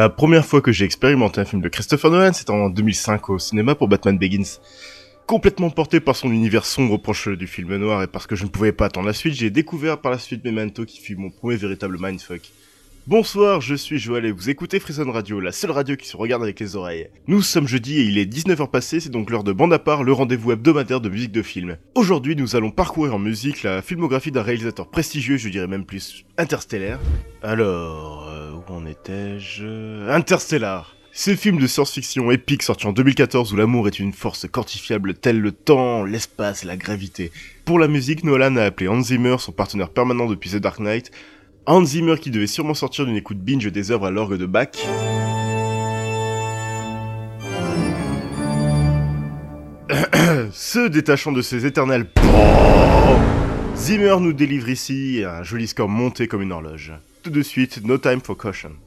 La première fois que j'ai expérimenté un film de Christopher Nolan, c'était en 2005 au cinéma pour Batman Begins. Complètement porté par son univers sombre proche du film noir et parce que je ne pouvais pas attendre la suite, j'ai découvert par la suite Memento qui fut mon premier véritable mindfuck. Bonsoir, je suis Joël et vous écoutez Frison Radio, la seule radio qui se regarde avec les oreilles. Nous sommes jeudi et il est 19h passé, c'est donc l'heure de bande à part, le rendez-vous hebdomadaire de musique de film. Aujourd'hui, nous allons parcourir en musique la filmographie d'un réalisateur prestigieux, je dirais même plus interstellaire. Alors, où en étais-je? Interstellar ce film de science-fiction épique sorti en 2014 où l'amour est une force quantifiable telle le temps, l'espace la gravité. Pour la musique, Nolan a appelé Hans Zimmer, son partenaire permanent depuis The Dark Knight, Hans Zimmer qui devait sûrement sortir d'une écoute binge des œuvres à l'orgue de Bach. Se détachant de ses éternels Zimmer nous délivre ici un joli score monté comme une horloge. Tout de suite, No Time for Caution.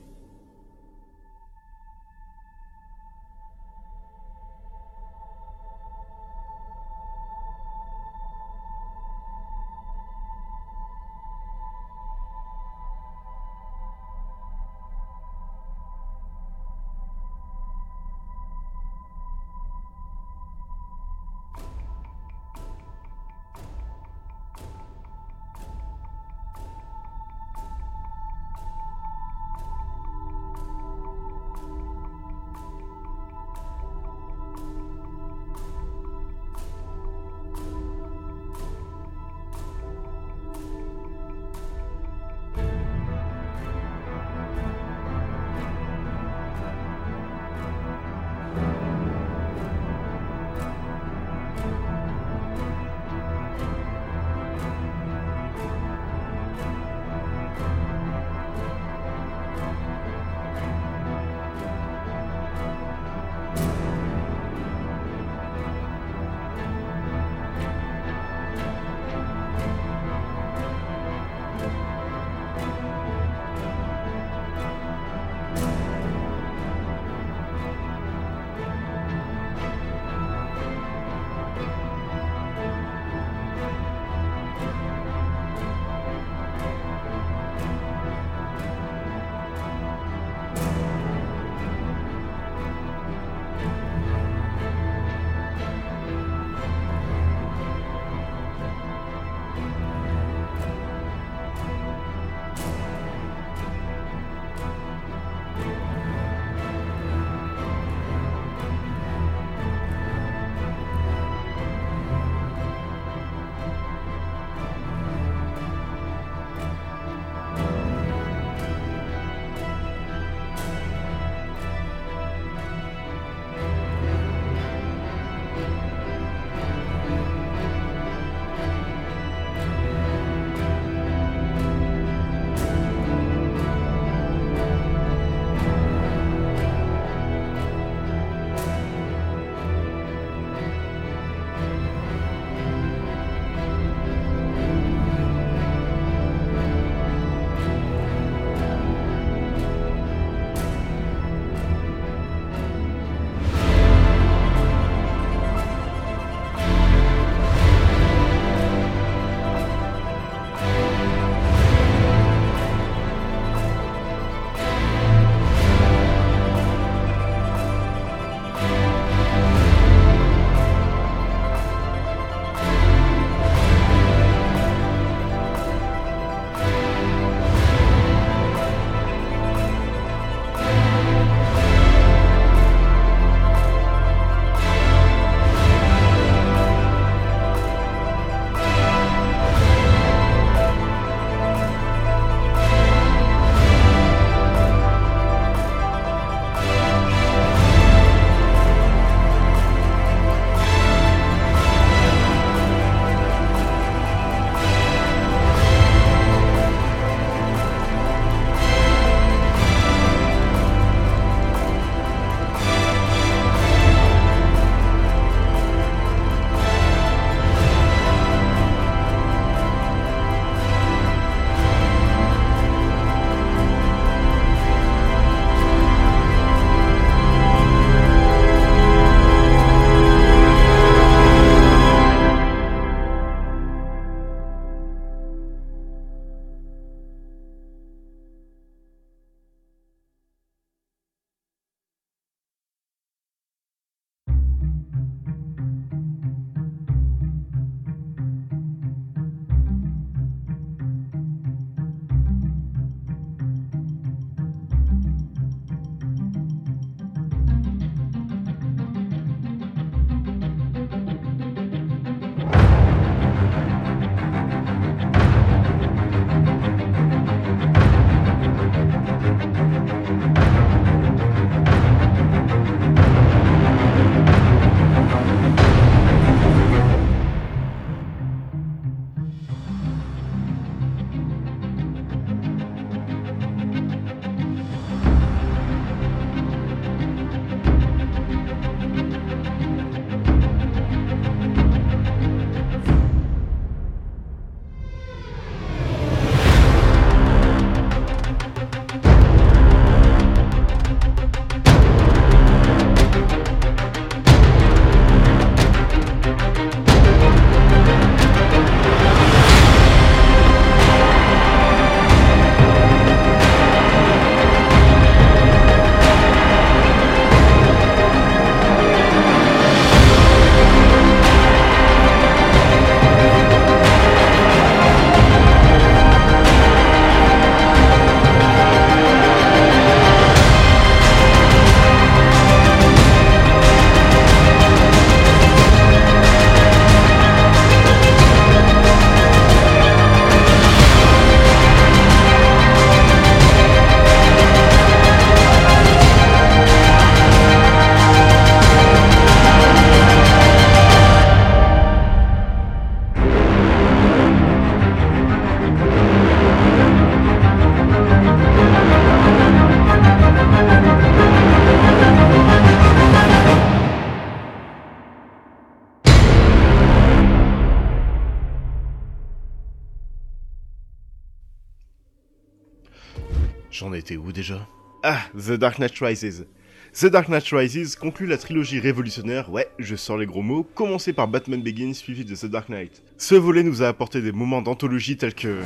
Était où déjà? Ah, The Dark Knight Rises. The Dark Knight Rises conclut la trilogie révolutionnaire, ouais, je sors les gros mots, commencé par Batman Begins suivi de The Dark Knight. Ce volet nous a apporté des moments d'anthologie tels que...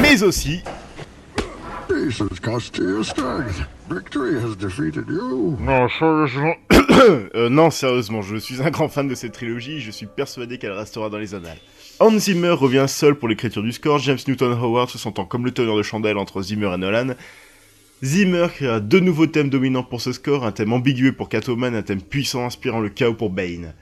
Mais aussi non, sérieusement. euh, non, sérieusement, je suis un grand fan de cette trilogie et je suis persuadé qu'elle restera dans les annales. Hans Zimmer revient seul pour l'écriture du score, James Newton Howard se sentant comme le teneur de chandelle entre Zimmer et Nolan. Zimmer créa deux nouveaux thèmes dominants pour ce score, un thème ambigu pour Catwoman, un thème puissant inspirant le chaos pour Bane.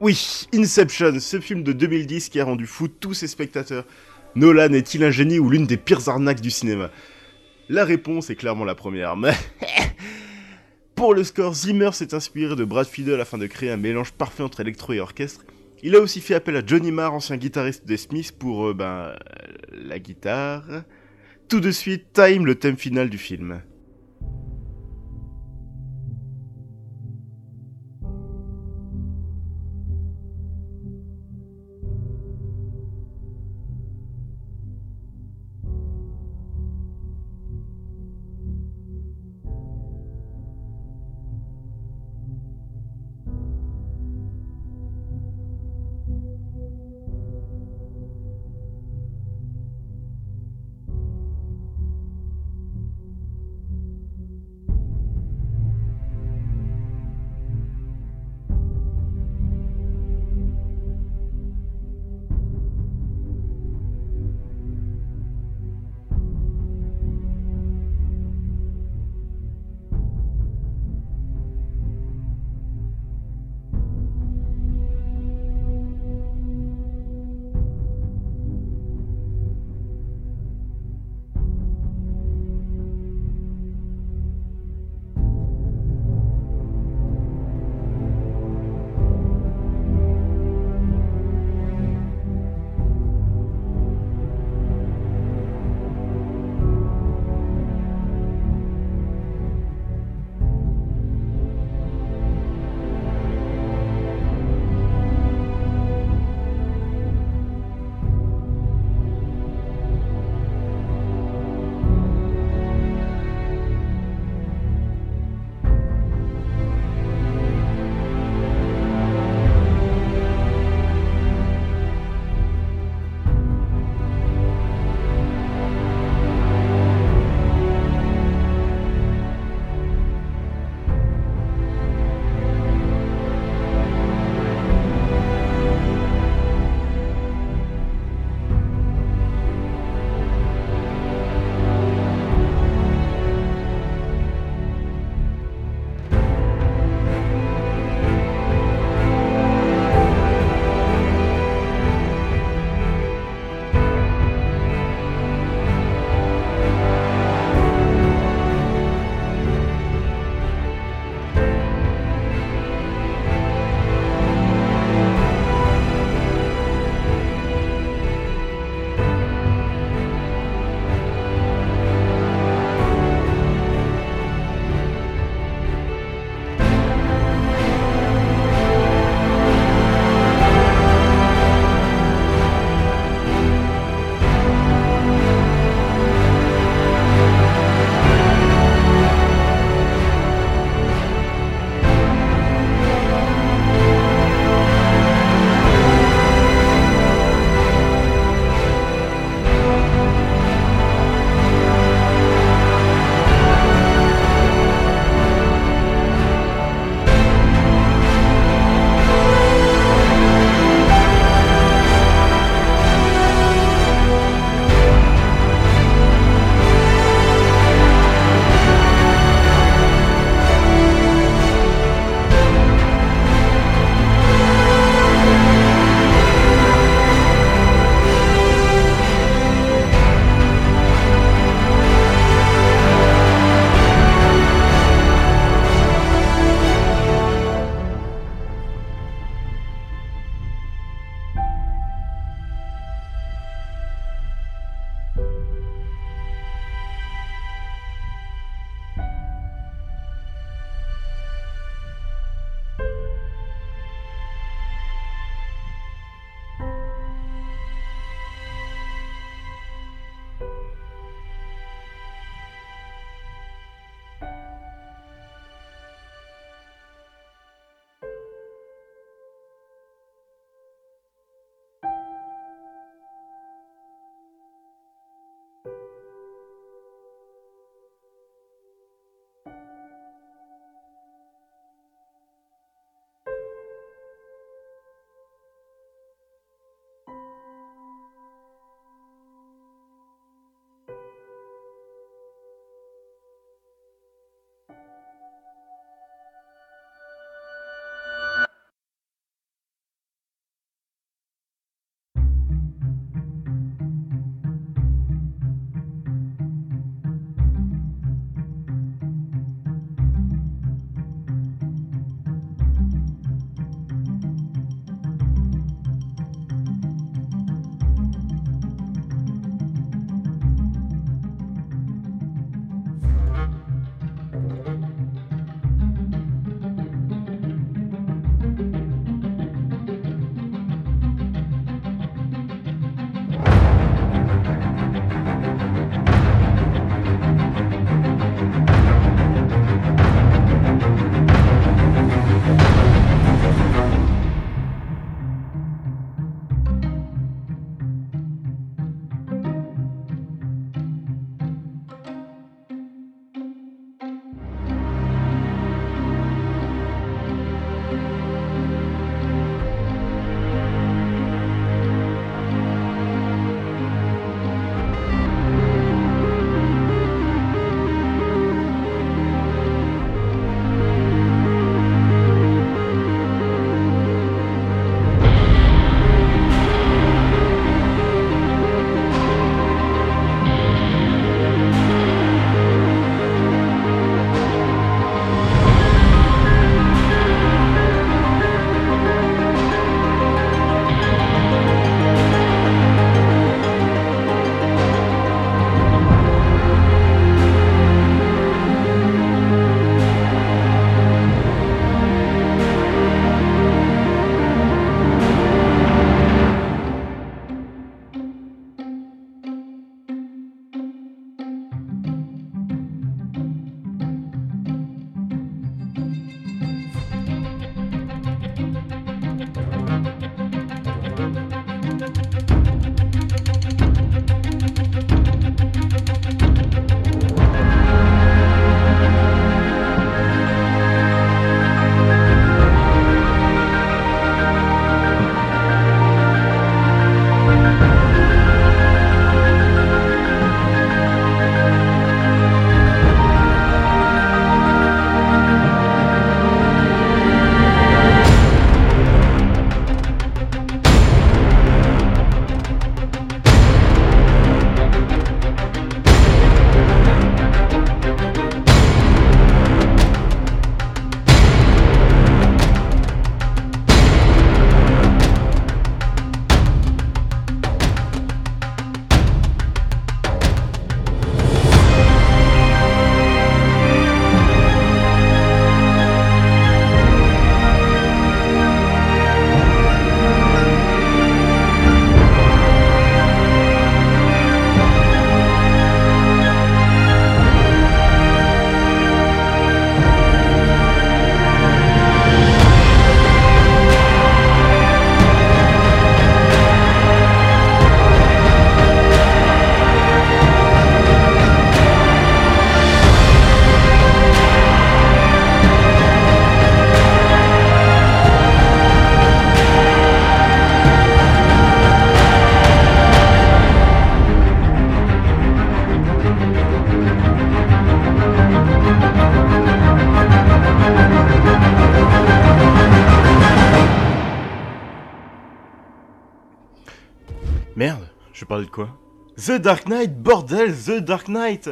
Oui, Inception, ce film de 2010 qui a rendu fou tous ses spectateurs. Nolan est-il un génie ou l'une des pires arnaques du cinéma? La réponse est clairement la première, mais... Pour le score, Zimmer s'est inspiré de Brad Fiedel afin de créer un mélange parfait entre électro et orchestre. Il a aussi fait appel à Johnny Marr, ancien guitariste des Smiths, pour euh, ben, la guitare. Tout de suite, Time, le thème final du film. The Dark Knight, bordel, The Dark Knight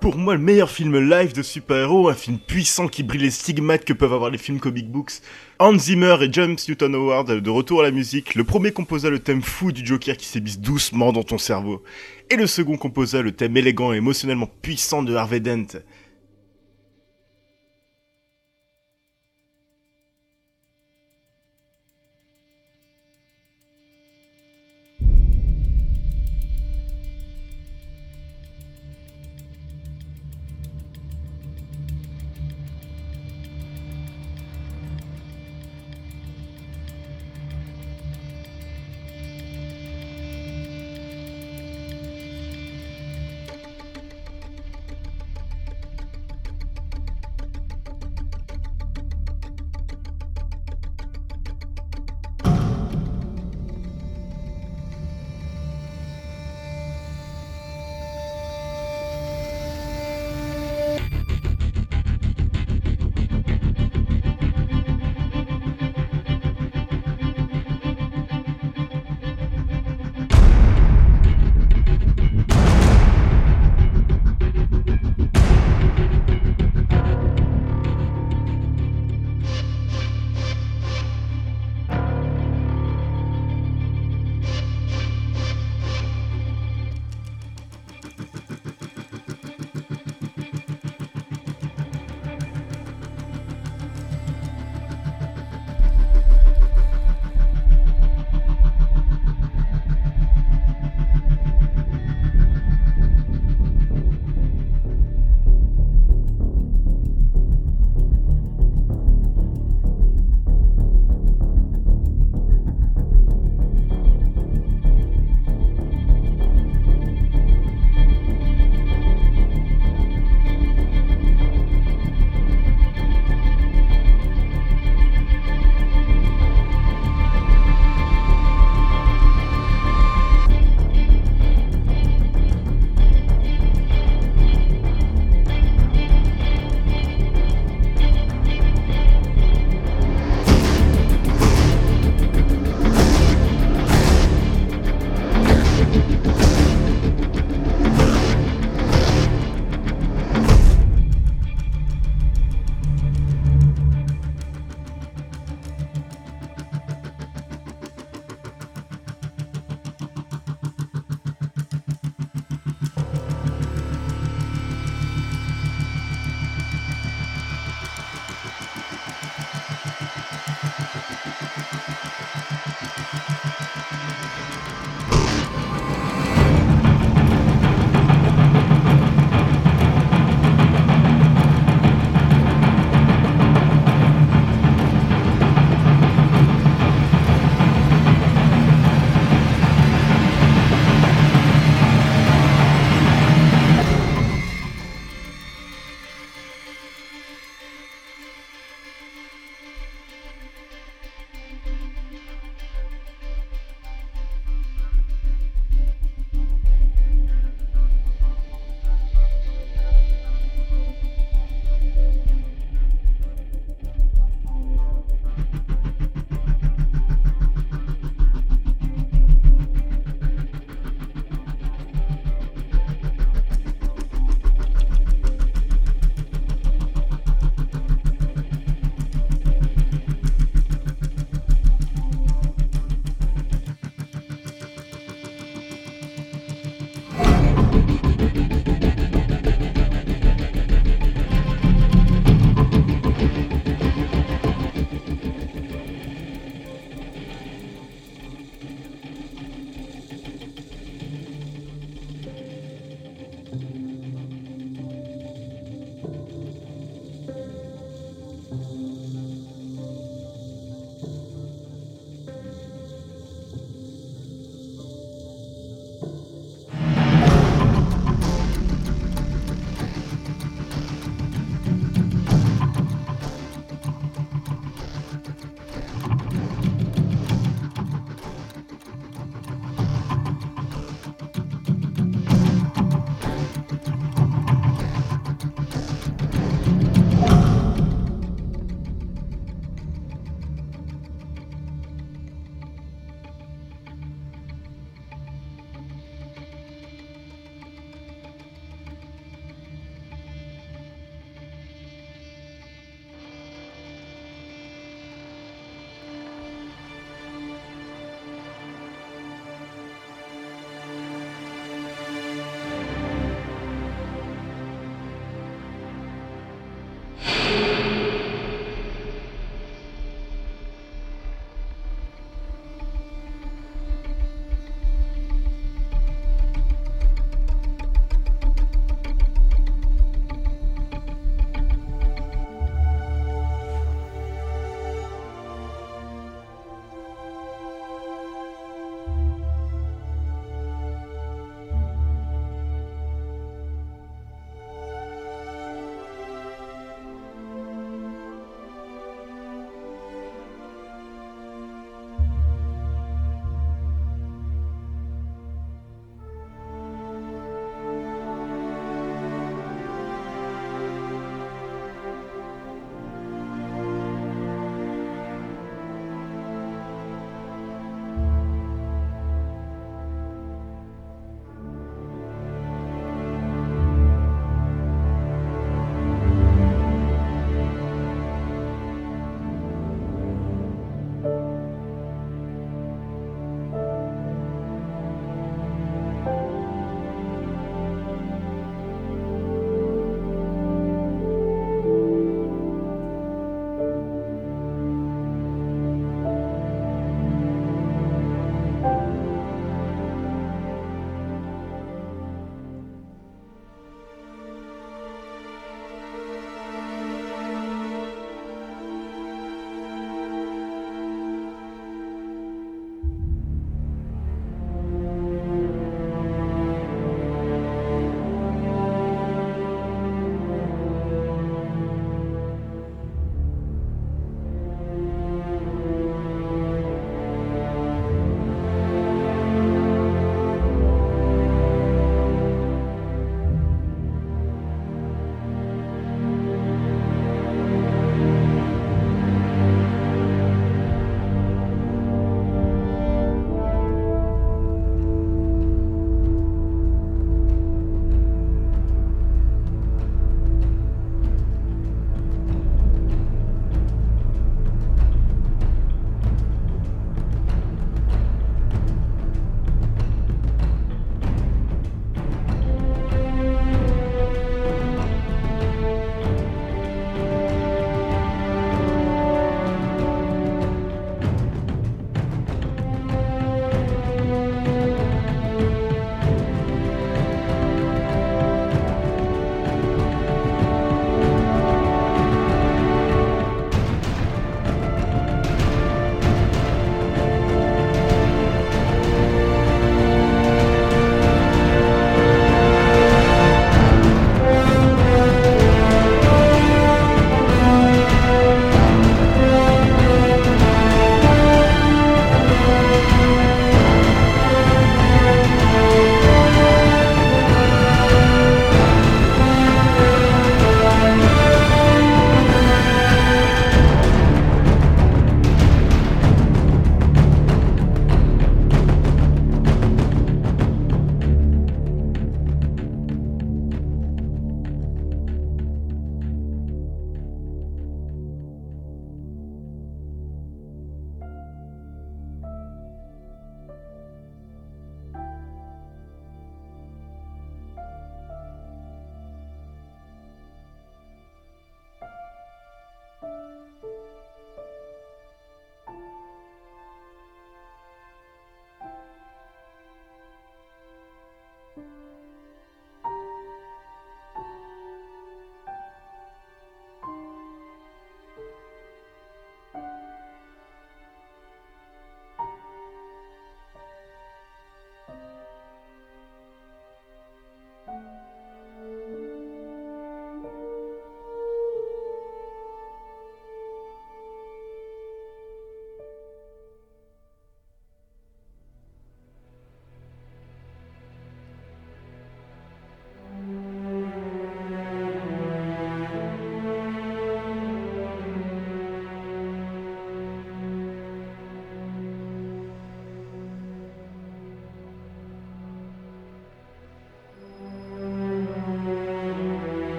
Pour moi, le meilleur film live de super-héros, un film puissant qui brille les stigmates que peuvent avoir les films comic books. Hans Zimmer et James Newton Howard de retour à la musique, le premier composa le thème fou du Joker qui s'ébisse doucement dans ton cerveau, et le second composa le thème élégant et émotionnellement puissant de Harvey Dent.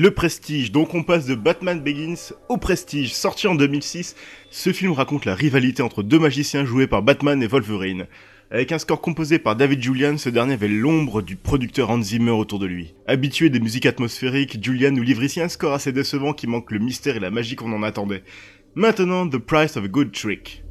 Le Prestige, donc on passe de Batman Begins au Prestige, sorti en 2006. Ce film raconte la rivalité entre deux magiciens joués par Batman et Wolverine. Avec un score composé par David Julian, ce dernier avait l'ombre du producteur Hans Zimmer autour de lui. Habitué des musiques atmosphériques, Julian nous livre ici un score assez décevant qui manque le mystère et la magie qu'on en attendait. Maintenant, The Price of a Good Trick.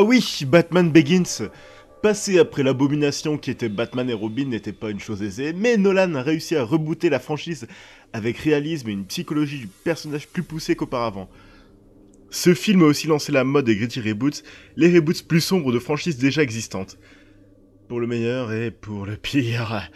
Ah oui Batman Begins Passer après l'abomination qui était Batman et Robin n'était pas une chose aisée, mais Nolan a réussi à rebooter la franchise avec réalisme et une psychologie du personnage plus poussée qu'auparavant. Ce film a aussi lancé la mode des gritty reboots, les reboots plus sombres de franchises déjà existantes. Pour le meilleur et pour le pire.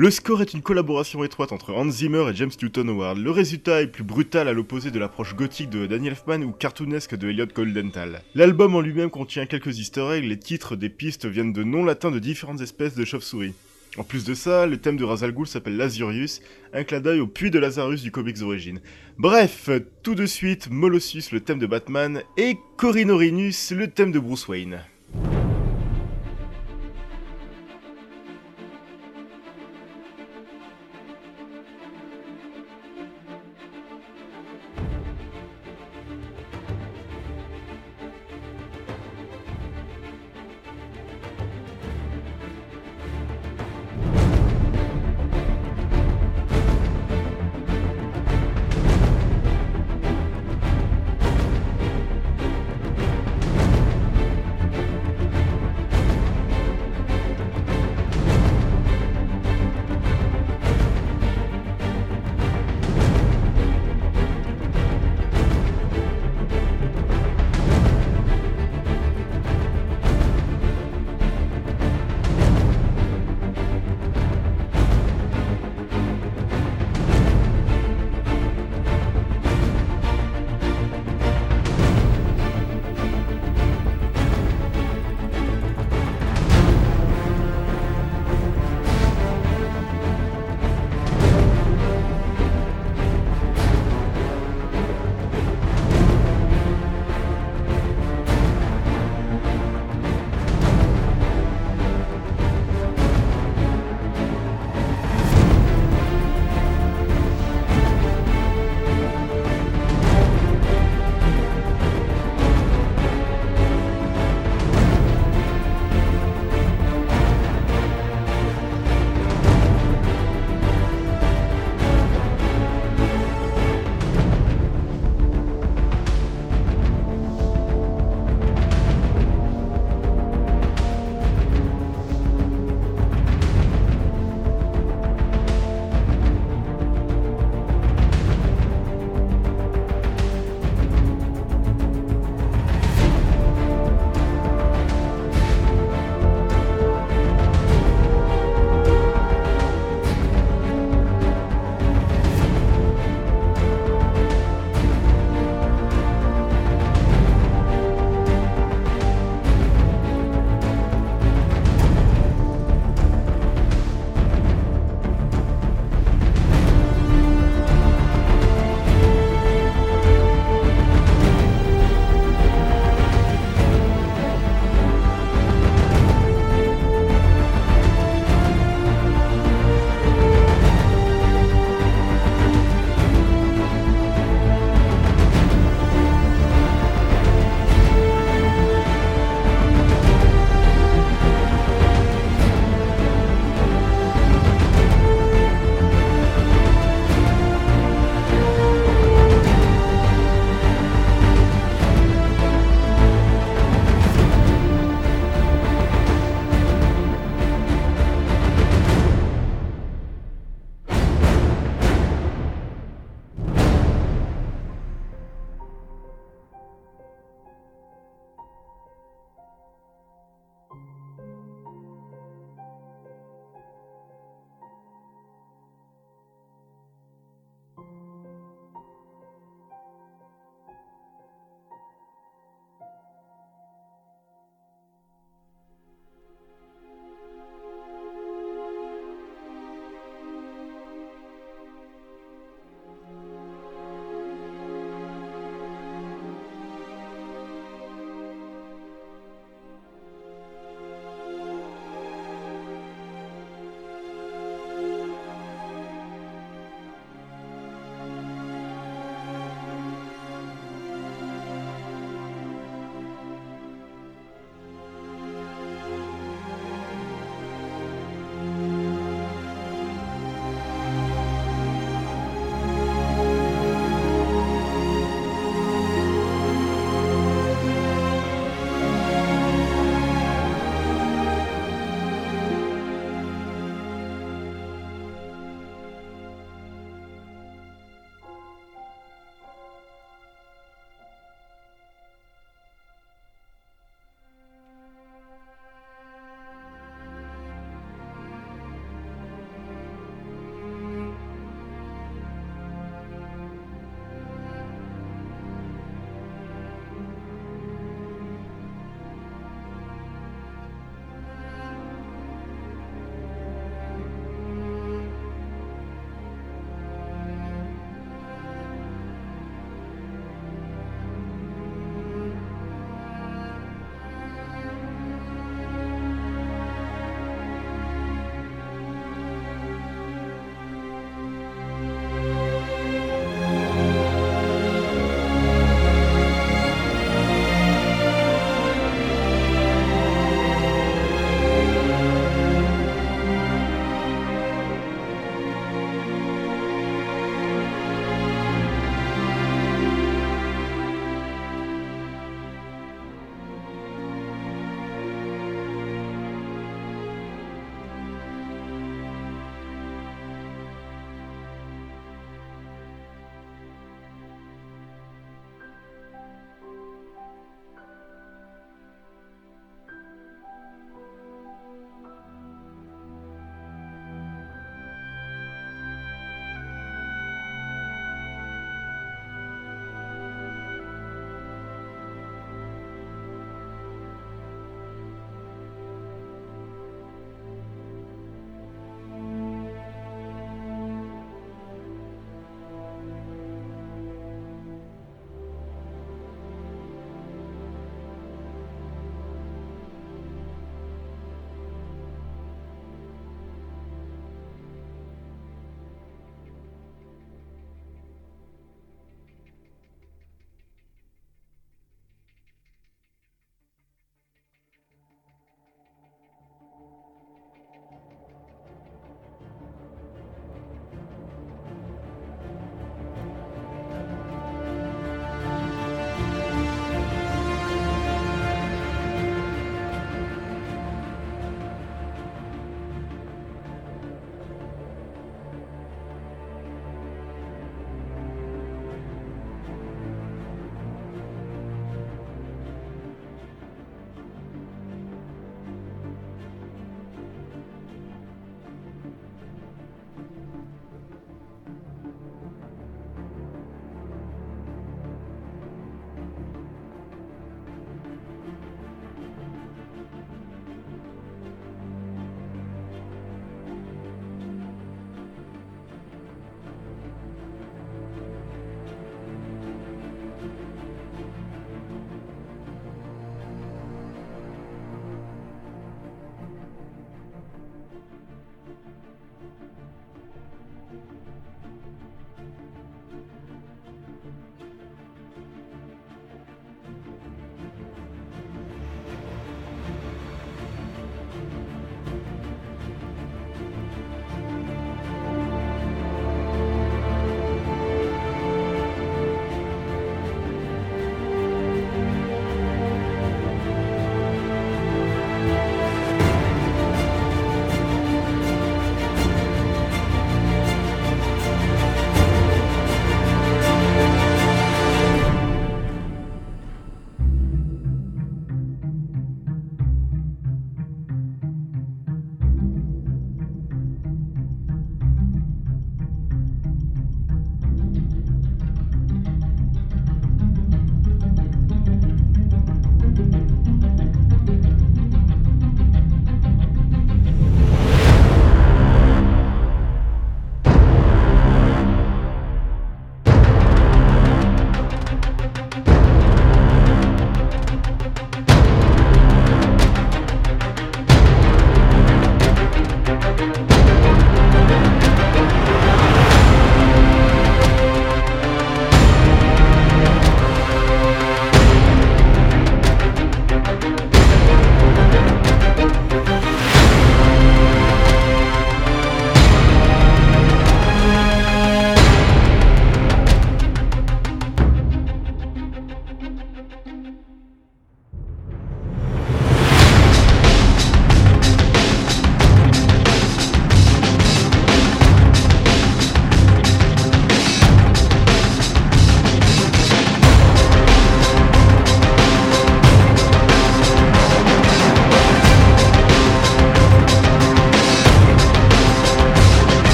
Le score est une collaboration étroite entre Hans Zimmer et James Newton Howard. Le résultat est plus brutal à l'opposé de l'approche gothique de Daniel Elfman ou cartoonesque de Elliot Goldenthal. L'album en lui-même contient quelques easter eggs, les titres des pistes viennent de noms latins de différentes espèces de chauves-souris. En plus de ça, le thème de Razal Ghul s'appelle Lazurius, un clin d'œil au puits de Lazarus du comics d'origine. Bref, tout de suite, Molossus, le thème de Batman, et Corinorinus, le thème de Bruce Wayne.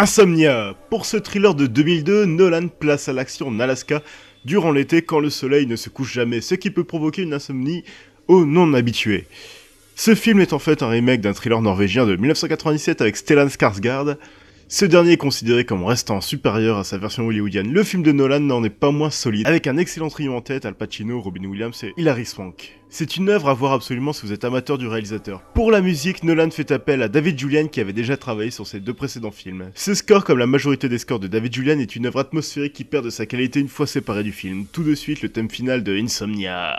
Insomnia Pour ce thriller de 2002, Nolan place à l'action en Alaska durant l'été quand le soleil ne se couche jamais, ce qui peut provoquer une insomnie aux non-habitués. Ce film est en fait un remake d'un thriller norvégien de 1997 avec Stellan Skarsgård. Ce dernier est considéré comme restant supérieur à sa version hollywoodienne. Le film de Nolan n'en est pas moins solide, avec un excellent trio en tête, Al Pacino, Robin Williams et Hilary Swank. C'est une œuvre à voir absolument si vous êtes amateur du réalisateur. Pour la musique, Nolan fait appel à David Julian qui avait déjà travaillé sur ses deux précédents films. Ce score, comme la majorité des scores de David Julian, est une œuvre atmosphérique qui perd de sa qualité une fois séparée du film. Tout de suite, le thème final de Insomnia.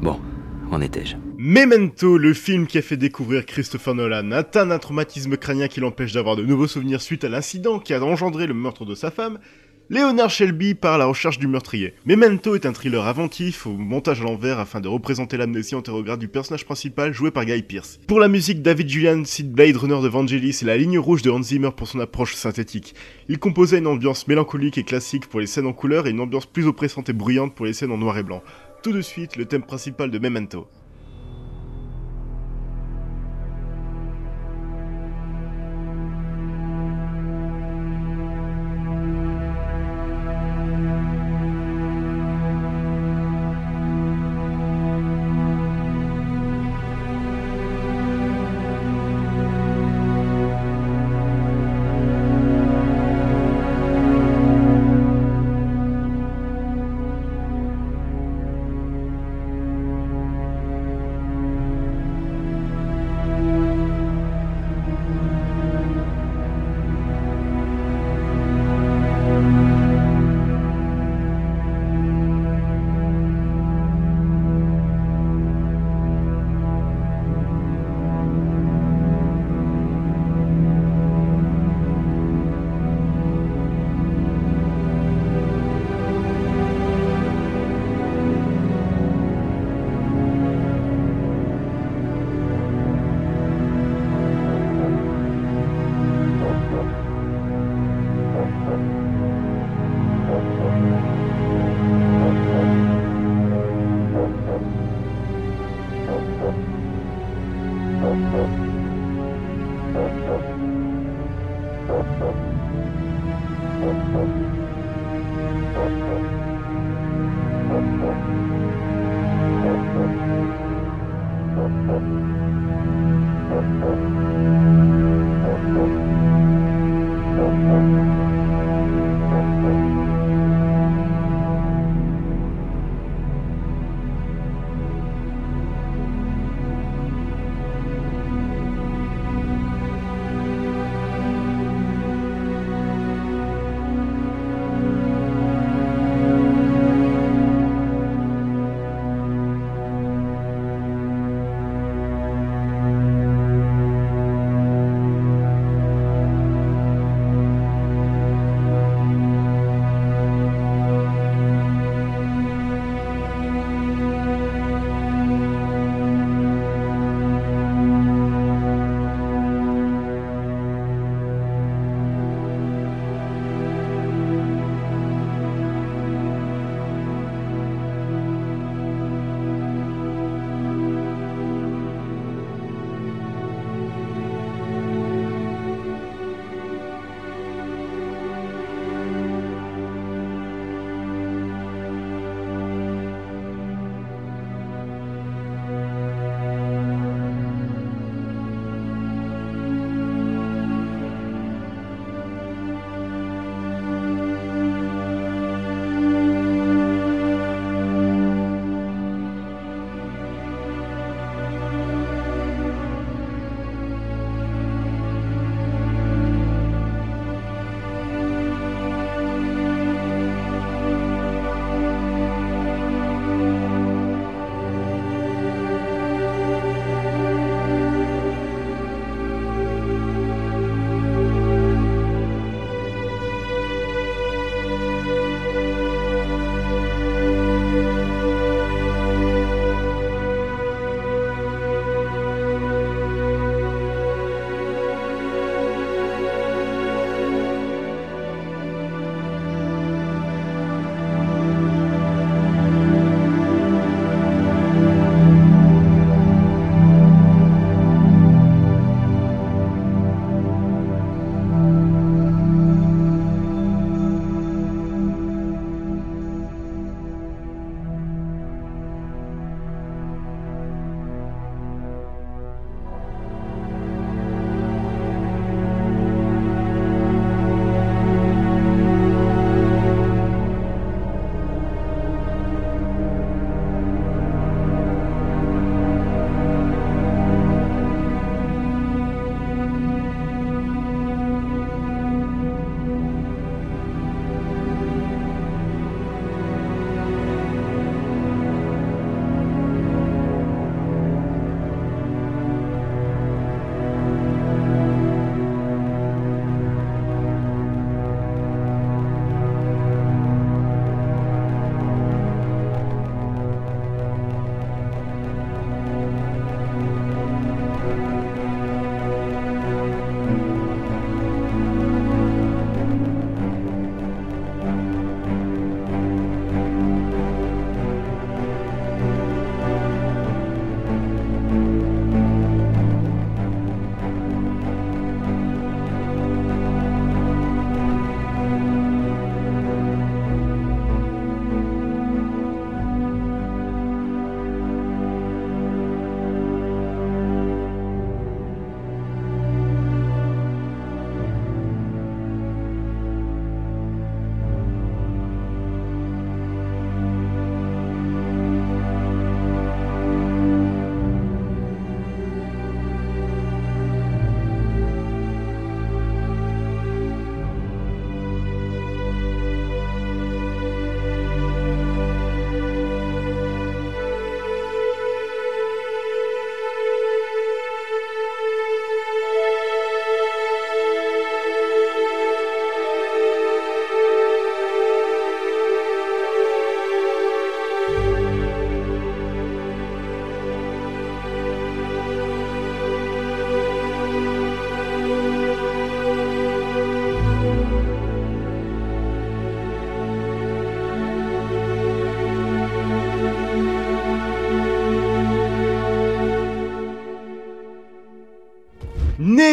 Bon, en étais-je? Memento, le film qui a fait découvrir Christopher Nolan, atteint d'un traumatisme crânien qui l'empêche d'avoir de nouveaux souvenirs suite à l'incident qui a engendré le meurtre de sa femme, Leonard Shelby part à la recherche du meurtrier. Memento est un thriller inventif au montage à l'envers afin de représenter l'amnésie antérograde du personnage principal joué par Guy Pearce. Pour la musique, David Julian cite Blade Runner de Vangelis et la ligne rouge de Hans Zimmer pour son approche synthétique. Il composait une ambiance mélancolique et classique pour les scènes en couleur et une ambiance plus oppressante et bruyante pour les scènes en noir et blanc. Tout de suite, le thème principal de Memento.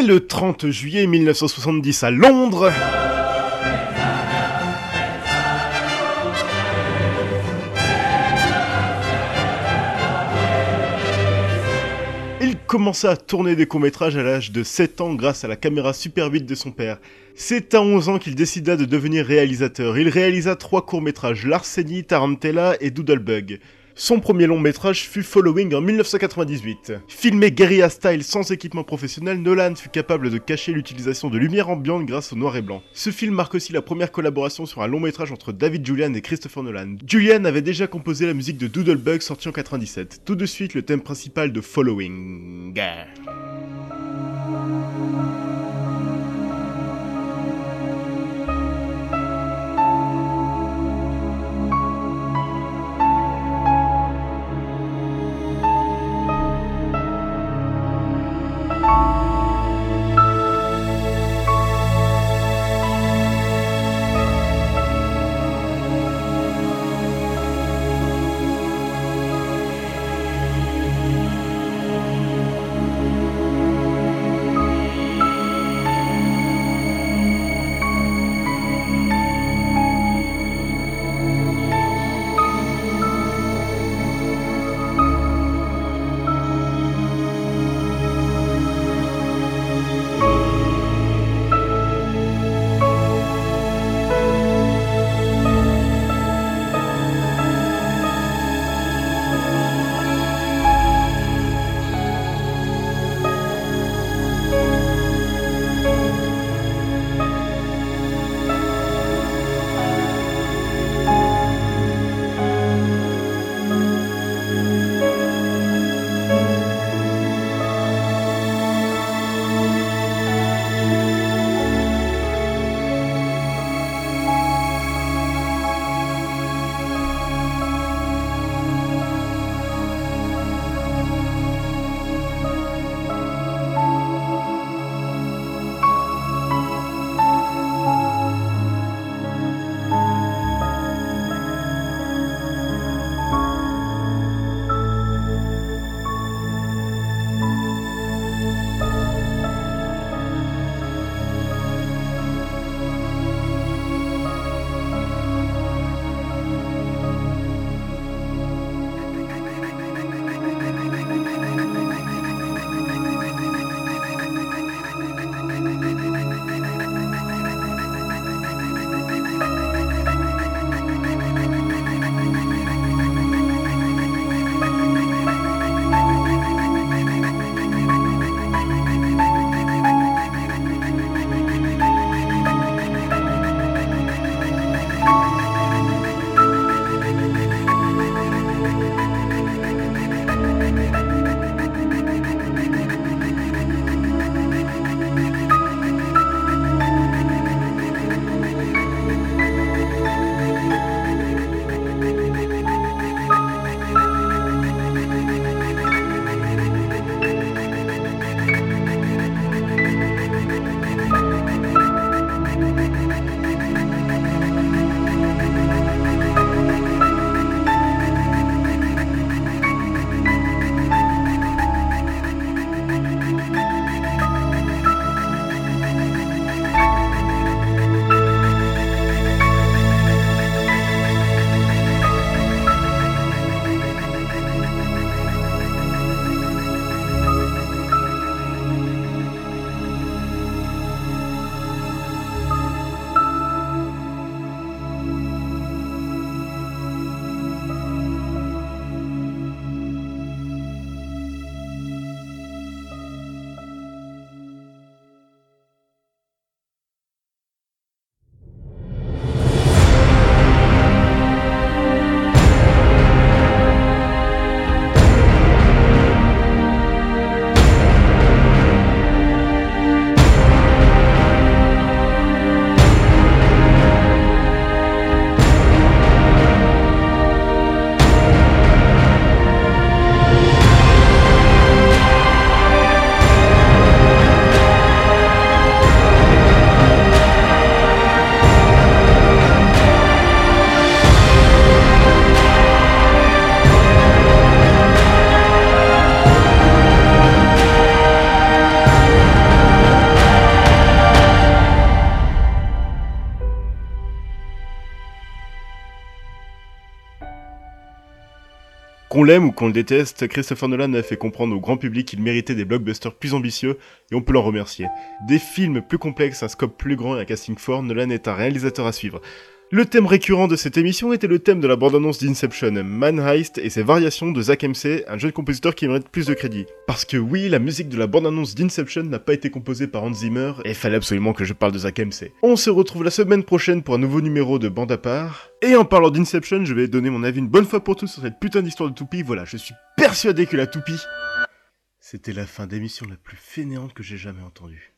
Le 30 juillet 1970 à Londres, Il commença à tourner des courts-métrages à l'âge de 7 ans grâce à la caméra super vite de son père. C'est à 11 ans qu'il décida de devenir réalisateur. Il réalisa trois courts-métrages, Larceny, Tarantella et Doodlebug. Son premier long métrage fut Following en 1998. Filmé guérilla style sans équipement professionnel, Nolan fut capable de cacher l'utilisation de lumière ambiante grâce au noir et blanc. Ce film marque aussi la première collaboration sur un long métrage entre David Julian et Christopher Nolan. Julian avait déjà composé la musique de Doodlebug sorti en 97. Tout de suite le thème principal de Following. L'aime ou qu'on le déteste, Christopher Nolan a fait comprendre au grand public qu'il méritait des blockbusters plus ambitieux et on peut l'en remercier. Des films plus complexes, un scope plus grand et un casting fort, Nolan est un réalisateur à suivre. Le thème récurrent de cette émission était le thème de la bande-annonce d'Inception, Man Heist et ses variations de Zach MC, un jeune compositeur qui mérite plus de crédit. Parce que oui, la musique de la bande-annonce d'Inception n'a pas été composée par Hans Zimmer, et fallait absolument que je parle de Zach MC. On se retrouve la semaine prochaine pour un nouveau numéro de Bande à part. Et en parlant d'Inception, je vais donner mon avis une bonne fois pour toutes sur cette putain d'histoire de toupie. Voilà, je suis persuadé que la toupie... C'était la fin d'émission la plus fainéante que j'ai jamais entendue.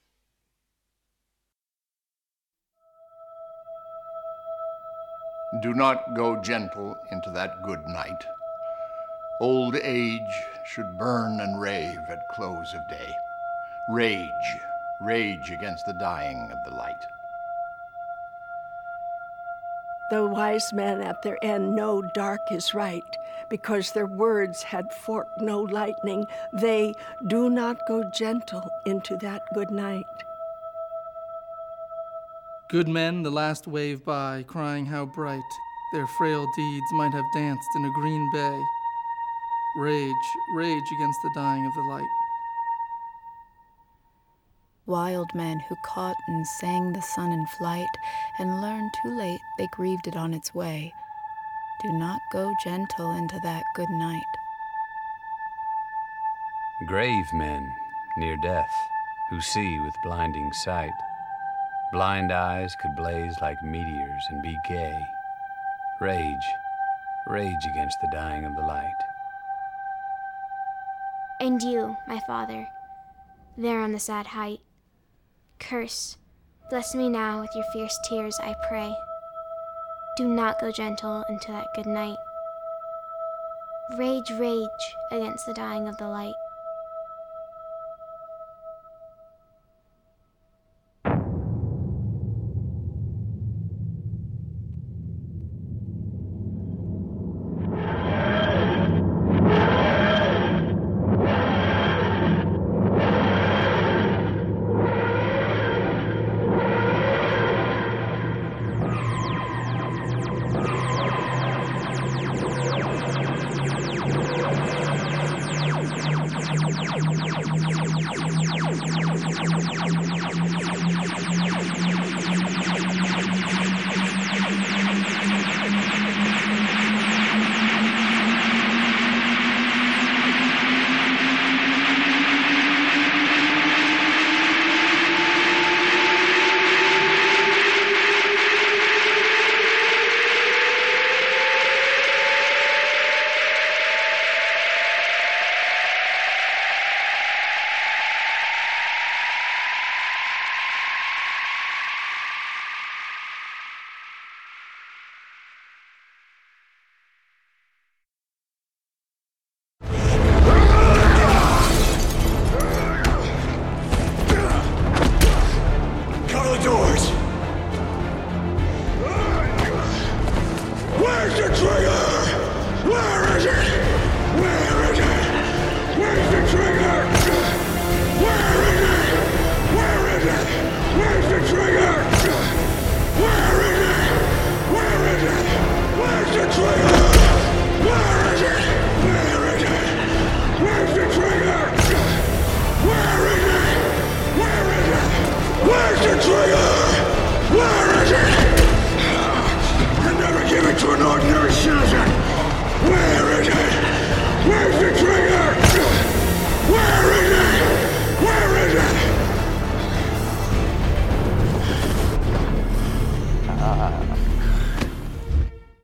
Do not go gentle into that good night. Old age should burn and rave at close of day. Rage, rage against the dying of the light. The wise men at their end know dark is right, because their words had forked no lightning. They do not go gentle into that good night. Good men, the last wave by, crying how bright their frail deeds might have danced in a green bay. Rage, rage against the dying of the light. Wild men who caught and sang the sun in flight, and learned too late they grieved it on its way. Do not go gentle into that good night. Grave men near death, who see with blinding sight Blind eyes could blaze like meteors and be gay. Rage, rage against the dying of the light. And you, my father, there on the sad height, curse, bless me now with your fierce tears, I pray. Do not go gentle into that good night. Rage, rage against the dying of the light.